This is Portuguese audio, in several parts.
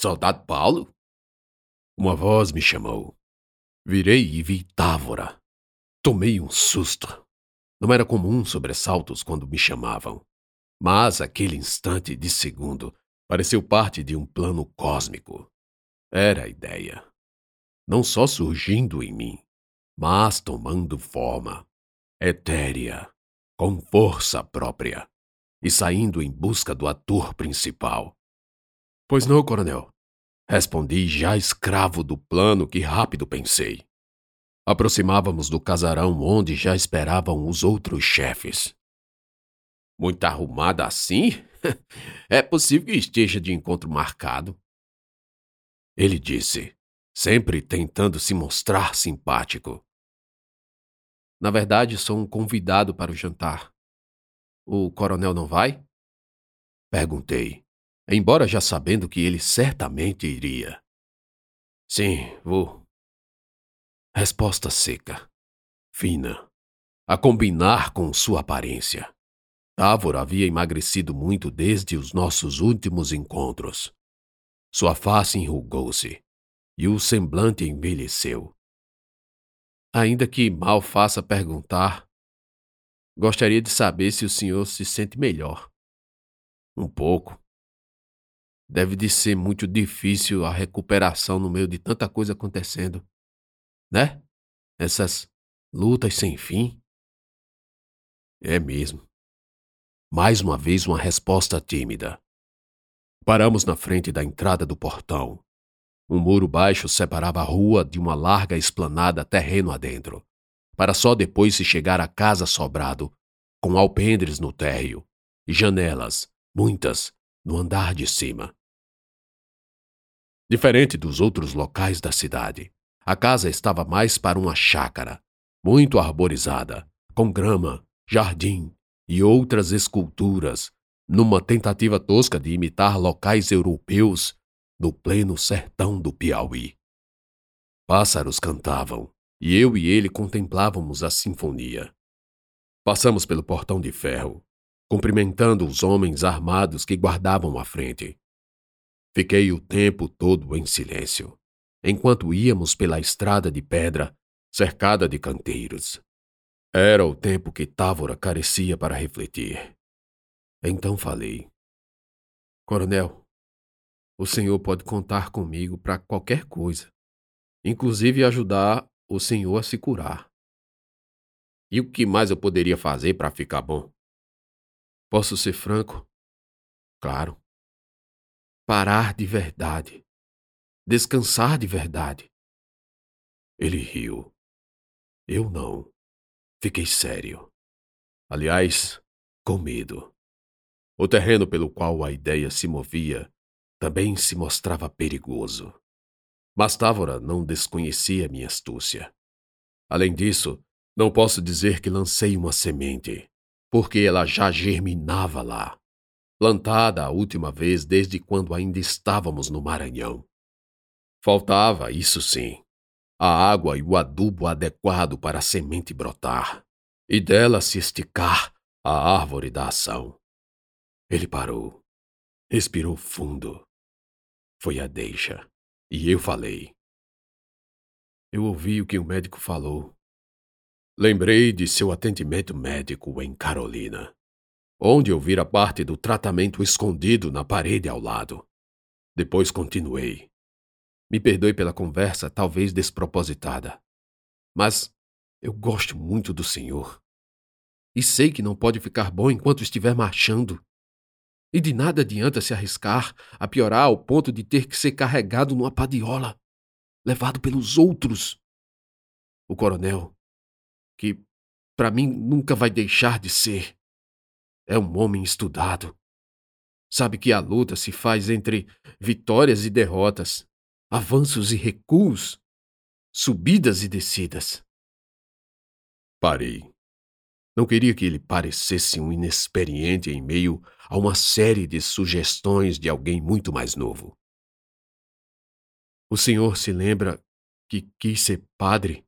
Soldado Paulo? Uma voz me chamou. Virei e vi Távora. Tomei um susto. Não era comum sobressaltos quando me chamavam. Mas aquele instante de segundo pareceu parte de um plano cósmico. Era a ideia. Não só surgindo em mim, mas tomando forma, etérea, com força própria, e saindo em busca do ator principal. Pois não, coronel. Respondi já escravo do plano que rápido pensei. Aproximávamos do casarão onde já esperavam os outros chefes. Muito arrumada assim? é possível que esteja de encontro marcado. Ele disse, sempre tentando se mostrar simpático. Na verdade, sou um convidado para o jantar. O coronel não vai? Perguntei, embora já sabendo que ele certamente iria. Sim, vou. Resposta seca, fina, a combinar com sua aparência. Távora havia emagrecido muito desde os nossos últimos encontros. Sua face enrugou-se e o semblante envelheceu. Ainda que mal faça perguntar, gostaria de saber se o senhor se sente melhor. Um pouco. Deve de ser muito difícil a recuperação no meio de tanta coisa acontecendo. Né? Essas lutas sem fim. É mesmo. Mais uma vez, uma resposta tímida. Paramos na frente da entrada do portão. Um muro baixo separava a rua de uma larga esplanada terreno adentro, para só depois se chegar à casa sobrado, com alpendres no térreo e janelas, muitas, no andar de cima. Diferente dos outros locais da cidade, a casa estava mais para uma chácara, muito arborizada, com grama, jardim, e outras esculturas, numa tentativa tosca de imitar locais europeus no pleno sertão do Piauí. Pássaros cantavam, e eu e ele contemplávamos a sinfonia. Passamos pelo portão de ferro, cumprimentando os homens armados que guardavam a frente. Fiquei o tempo todo em silêncio, enquanto íamos pela estrada de pedra cercada de canteiros. Era o tempo que Távora carecia para refletir. Então falei: Coronel, o senhor pode contar comigo para qualquer coisa, inclusive ajudar o senhor a se curar. E o que mais eu poderia fazer para ficar bom? Posso ser franco? Claro. Parar de verdade. Descansar de verdade. Ele riu. Eu não. Fiquei sério. Aliás, com medo. O terreno pelo qual a ideia se movia também se mostrava perigoso. Mas Távora não desconhecia minha astúcia. Além disso, não posso dizer que lancei uma semente, porque ela já germinava lá, plantada a última vez desde quando ainda estávamos no Maranhão. Faltava, isso sim, a água e o adubo adequado para a semente brotar, e dela se esticar a árvore da ação. Ele parou, respirou fundo. Foi a deixa, e eu falei. Eu ouvi o que o médico falou. Lembrei de seu atendimento médico em Carolina, onde eu vira parte do tratamento escondido na parede ao lado. Depois continuei. Me perdoe pela conversa, talvez despropositada. Mas eu gosto muito do senhor. E sei que não pode ficar bom enquanto estiver marchando. E de nada adianta se arriscar a piorar ao ponto de ter que ser carregado numa padiola, levado pelos outros. O coronel, que para mim nunca vai deixar de ser, é um homem estudado. Sabe que a luta se faz entre vitórias e derrotas, avanços e recuos, subidas e descidas. Parei. Não queria que ele parecesse um inexperiente em meio a uma série de sugestões de alguém muito mais novo. O senhor se lembra que quis ser padre?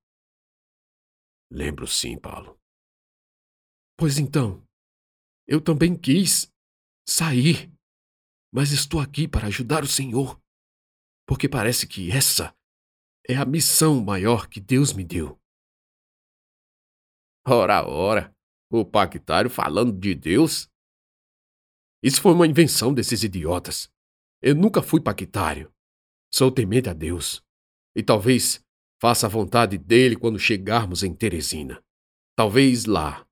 Lembro sim, Paulo. Pois então, eu também quis sair, mas estou aqui para ajudar o senhor porque parece que essa é a missão maior que Deus me deu. Ora, ora, o pactário falando de Deus? Isso foi uma invenção desses idiotas. Eu nunca fui pactário. Sou temente a Deus. E talvez faça a vontade dele quando chegarmos em Teresina. Talvez lá.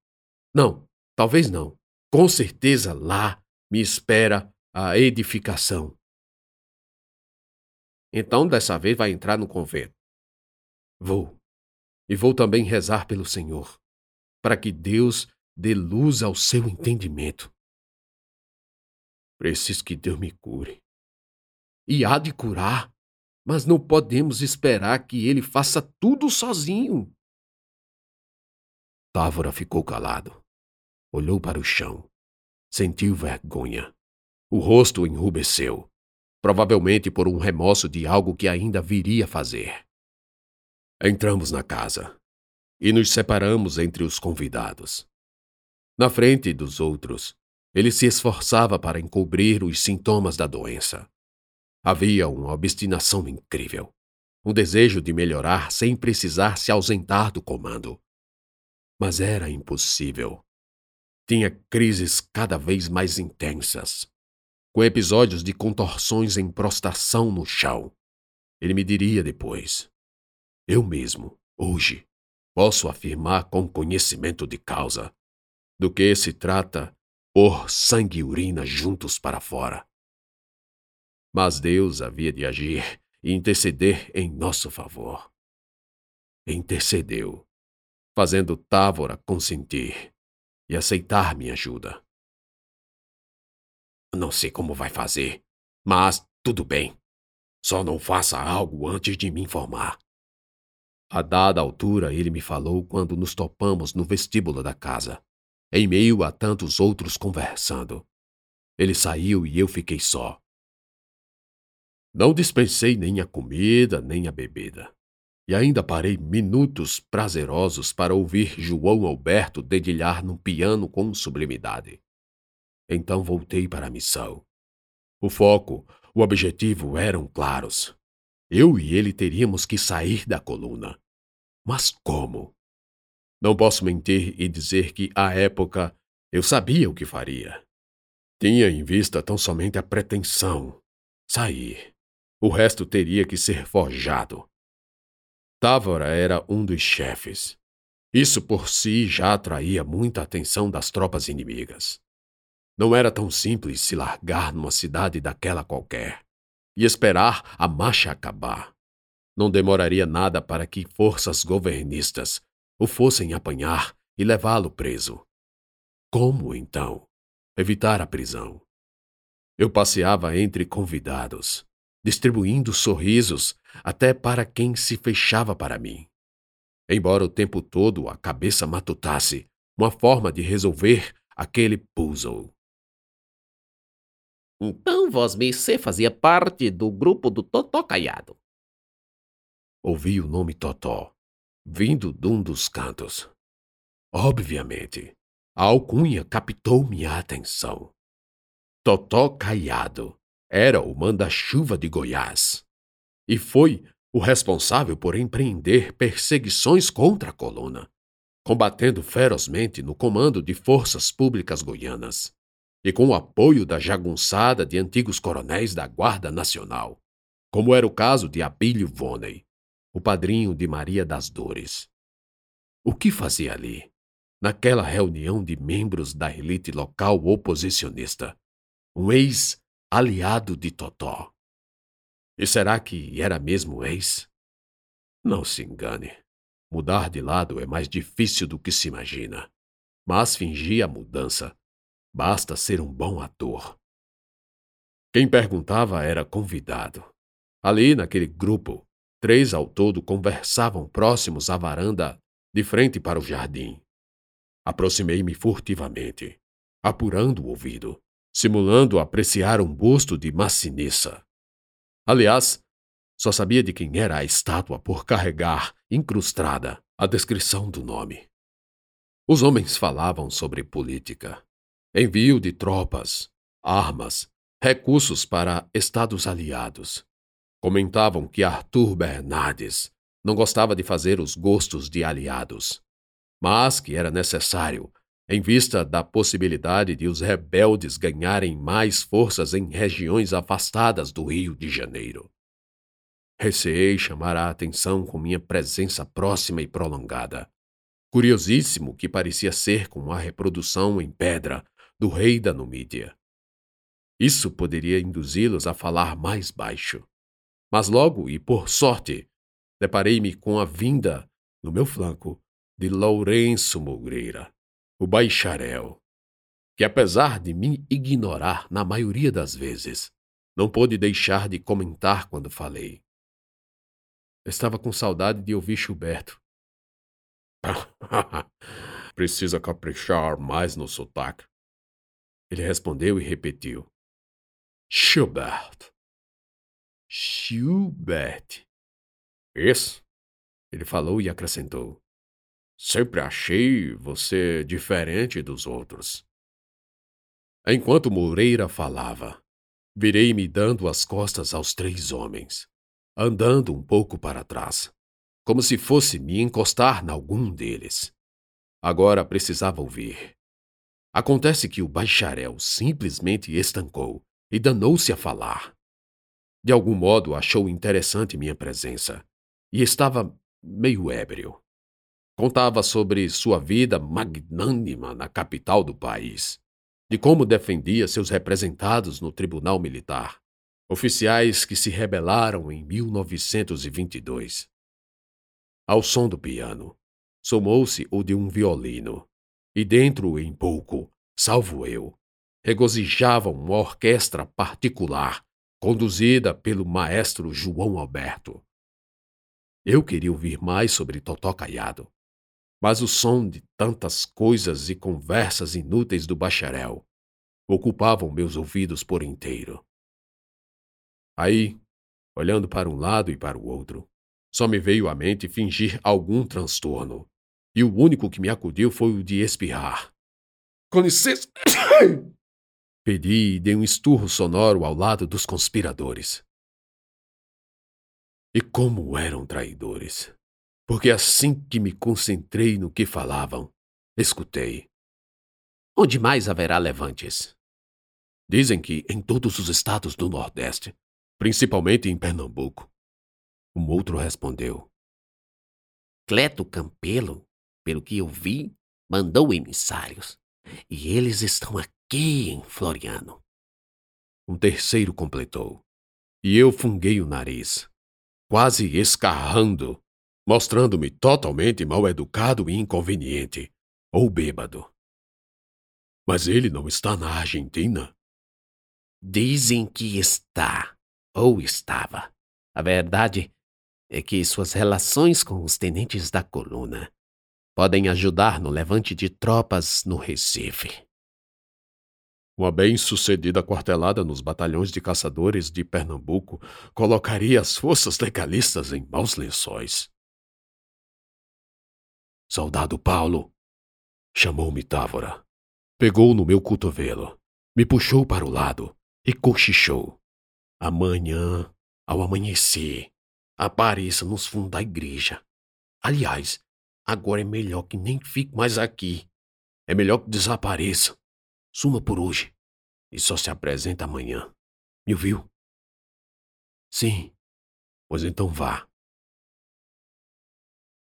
Não, talvez não. Com certeza lá me espera a edificação. Então dessa vez vai entrar no convento. Vou. E vou também rezar pelo Senhor, para que Deus dê luz ao seu entendimento. Preciso que Deus me cure. E há de curar, mas não podemos esperar que ele faça tudo sozinho. Távora ficou calado. Olhou para o chão. Sentiu vergonha. O rosto enrubesceu, provavelmente por um remorso de algo que ainda viria fazer. Entramos na casa e nos separamos entre os convidados. Na frente dos outros, ele se esforçava para encobrir os sintomas da doença. Havia uma obstinação incrível, um desejo de melhorar sem precisar se ausentar do comando. Mas era impossível. Tinha crises cada vez mais intensas, com episódios de contorções em prostração no chão. Ele me diria depois. Eu mesmo, hoje, posso afirmar com conhecimento de causa do que se trata pôr sangue e urina juntos para fora. Mas Deus havia de agir e interceder em nosso favor. Intercedeu, fazendo Távora consentir e aceitar minha ajuda. Não sei como vai fazer, mas tudo bem. Só não faça algo antes de me informar. A dada altura, ele me falou quando nos topamos no vestíbulo da casa em meio a tantos outros conversando. Ele saiu e eu fiquei só. Não dispensei nem a comida, nem a bebida. E ainda parei minutos prazerosos para ouvir João Alberto dedilhar num piano com sublimidade. Então voltei para a missão. O foco, o objetivo eram claros. Eu e ele teríamos que sair da coluna. Mas como? Não posso mentir e dizer que, à época, eu sabia o que faria. Tinha em vista tão somente a pretensão. Sair. O resto teria que ser forjado. Távora era um dos chefes. Isso por si já atraía muita atenção das tropas inimigas. Não era tão simples se largar numa cidade daquela qualquer e esperar a marcha acabar. Não demoraria nada para que forças governistas o fossem apanhar e levá-lo preso. Como, então, evitar a prisão? Eu passeava entre convidados, distribuindo sorrisos até para quem se fechava para mim. Embora o tempo todo a cabeça matutasse uma forma de resolver aquele puzzle. Então Vosmecê fazia parte do grupo do Totó Caiado. Ouvi o nome Totó vindo de um dos cantos. Obviamente, a alcunha captou minha atenção. Totó Caiado era o manda-chuva de Goiás e foi o responsável por empreender perseguições contra a coluna, combatendo ferozmente no comando de forças públicas goianas e com o apoio da jagunçada de antigos coronéis da Guarda Nacional, como era o caso de Abílio Voney, o padrinho de Maria das Dores. O que fazia ali, naquela reunião de membros da elite local oposicionista? Um ex-aliado de Totó. E será que era mesmo ex? Não se engane. Mudar de lado é mais difícil do que se imagina. Mas fingir a mudança. Basta ser um bom ator. Quem perguntava era convidado. Ali, naquele grupo, Três ao todo conversavam próximos à varanda, de frente para o jardim. Aproximei-me furtivamente, apurando o ouvido, simulando apreciar um busto de macinissa. Aliás, só sabia de quem era a estátua por carregar, incrustada, a descrição do nome. Os homens falavam sobre política, envio de tropas, armas, recursos para estados aliados, Comentavam que Arthur Bernardes não gostava de fazer os gostos de aliados, mas que era necessário, em vista da possibilidade de os rebeldes ganharem mais forças em regiões afastadas do Rio de Janeiro. Receei chamar a atenção com minha presença próxima e prolongada. Curiosíssimo que parecia ser como a reprodução em pedra do rei da Numídia. Isso poderia induzi-los a falar mais baixo. Mas logo, e por sorte, deparei-me com a vinda, no meu flanco, de Lourenço Moreira, o bacharel, que apesar de me ignorar na maioria das vezes, não pôde deixar de comentar quando falei. Estava com saudade de ouvir Gilberto. Precisa caprichar mais no sotaque. Ele respondeu e repetiu. Schubert. Schubert. Isso. Ele falou e acrescentou. Sempre achei você diferente dos outros. Enquanto Moreira falava, virei-me dando as costas aos três homens andando um pouco para trás, como se fosse me encostar em algum deles. Agora precisava ouvir. Acontece que o bacharel simplesmente estancou e danou-se a falar. De algum modo achou interessante minha presença e estava meio ébrio. Contava sobre sua vida magnânima na capital do país, de como defendia seus representados no tribunal militar, oficiais que se rebelaram em 1922. Ao som do piano, somou-se o de um violino, e dentro em pouco, salvo eu, regozijava uma orquestra particular conduzida pelo maestro João Alberto. Eu queria ouvir mais sobre Totó Caiado, mas o som de tantas coisas e conversas inúteis do bacharel ocupavam meus ouvidos por inteiro. Aí, olhando para um lado e para o outro, só me veio à mente fingir algum transtorno, e o único que me acudiu foi o de espirrar. Com licença! Pedi e dei um esturro sonoro ao lado dos conspiradores. E como eram traidores! Porque assim que me concentrei no que falavam, escutei. Onde mais haverá levantes? Dizem que em todos os estados do Nordeste principalmente em Pernambuco. Um outro respondeu. Cleto Campelo, pelo que eu vi, mandou emissários, e eles estão aqui em Floriano. Um terceiro completou, e eu funguei o nariz, quase escarrando, mostrando-me totalmente mal educado e inconveniente, ou bêbado. Mas ele não está na Argentina? Dizem que está, ou estava. A verdade é que suas relações com os tenentes da coluna podem ajudar no levante de tropas no Recife. Uma bem-sucedida quartelada nos batalhões de caçadores de Pernambuco colocaria as forças legalistas em maus lençóis. Soldado Paulo, chamou-me Távora. Pegou no meu cotovelo, me puxou para o lado e cochichou. Amanhã, ao amanhecer, apareça nos fundos da igreja. Aliás, agora é melhor que nem fique mais aqui. É melhor que desapareça. Suma por hoje. E só se apresenta amanhã. Me ouviu? Sim. Pois então vá.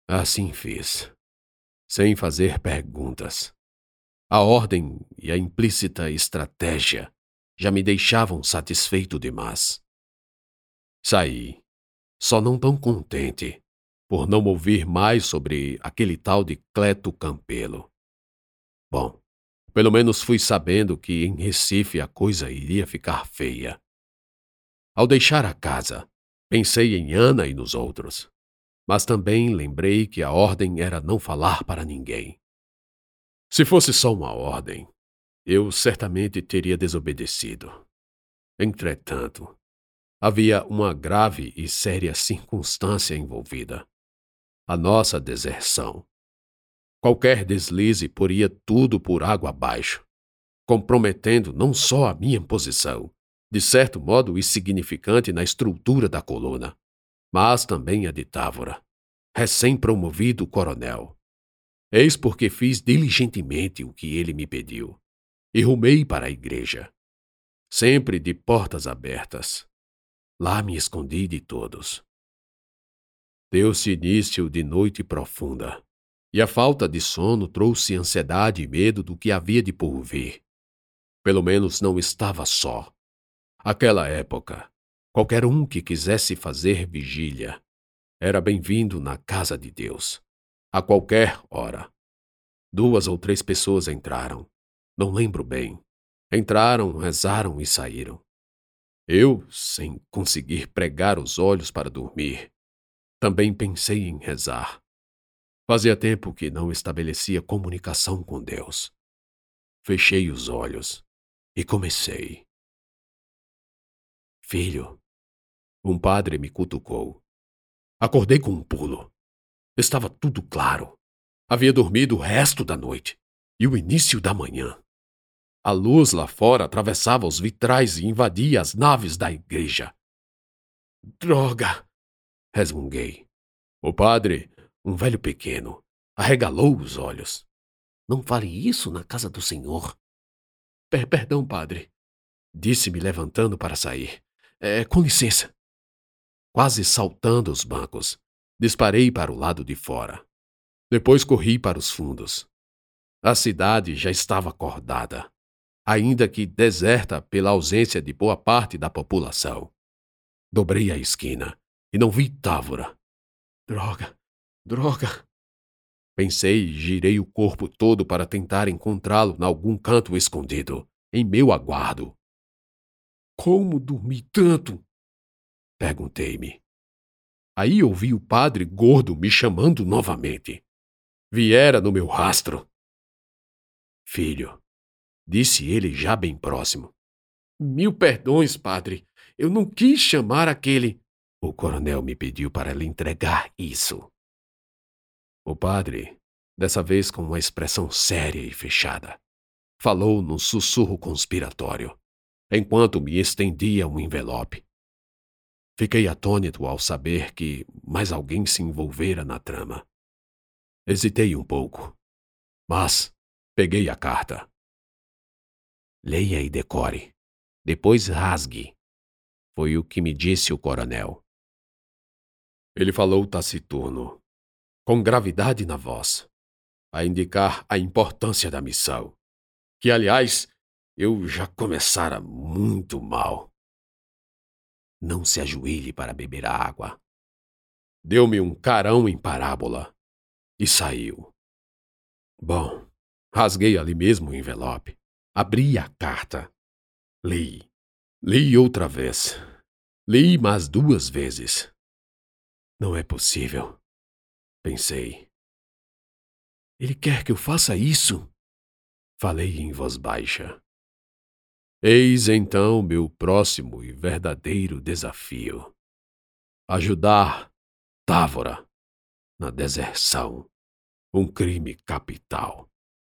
Assim fiz, sem fazer perguntas. A ordem e a implícita estratégia já me deixavam satisfeito demais. Saí, só não tão contente, por não ouvir mais sobre aquele tal de Cleto Campelo. Bom, pelo menos fui sabendo que em Recife a coisa iria ficar feia. Ao deixar a casa, pensei em Ana e nos outros, mas também lembrei que a ordem era não falar para ninguém. Se fosse só uma ordem, eu certamente teria desobedecido. Entretanto, havia uma grave e séria circunstância envolvida: a nossa deserção. Qualquer deslize poria tudo por água abaixo, comprometendo não só a minha posição, de certo modo insignificante na estrutura da coluna, mas também a de Távora, recém-promovido coronel. Eis porque fiz diligentemente o que ele me pediu, e rumei para a igreja, sempre de portas abertas. Lá me escondi de todos. Deu-se início de noite profunda, e a falta de sono trouxe ansiedade e medo do que havia de por vir. Pelo menos não estava só. Aquela época, qualquer um que quisesse fazer vigília era bem-vindo na casa de Deus, a qualquer hora. Duas ou três pessoas entraram, não lembro bem. Entraram, rezaram e saíram. Eu, sem conseguir pregar os olhos para dormir, também pensei em rezar. Fazia tempo que não estabelecia comunicação com Deus. Fechei os olhos e comecei. Filho, um padre me cutucou. Acordei com um pulo. Estava tudo claro. Havia dormido o resto da noite e o início da manhã. A luz lá fora atravessava os vitrais e invadia as naves da igreja. Droga! resmunguei. O padre, um velho pequeno, arregalou os olhos. Não fale isso na casa do senhor. Per perdão, padre, disse-me levantando para sair. É, com licença. Quase saltando os bancos, disparei para o lado de fora. Depois corri para os fundos. A cidade já estava acordada, ainda que deserta pela ausência de boa parte da população. Dobrei a esquina e não vi Távora. Droga, droga! Pensei e girei o corpo todo para tentar encontrá-lo em algum canto escondido, em meu aguardo. Como dormi tanto? Perguntei-me. Aí ouvi o padre gordo me chamando novamente. Viera no meu rastro. Filho, disse ele já bem próximo. Mil perdões, padre. Eu não quis chamar aquele. O coronel me pediu para lhe entregar isso. O padre, dessa vez com uma expressão séria e fechada, falou num sussurro conspiratório enquanto me estendia um envelope. Fiquei atônito ao saber que mais alguém se envolvera na trama. Hesitei um pouco, mas peguei a carta. Leia e decore. Depois rasgue. Foi o que me disse o coronel. Ele falou taciturno, com gravidade na voz, a indicar a importância da missão, que, aliás, eu já começara muito mal. Não se ajoelhe para beber a água. Deu-me um carão em parábola e saiu. Bom, rasguei ali mesmo o envelope, abri a carta, li, li outra vez, li mais duas vezes. Não é possível, pensei. Ele quer que eu faça isso? Falei em voz baixa. Eis então meu próximo e verdadeiro desafio: ajudar Távora na deserção, um crime capital.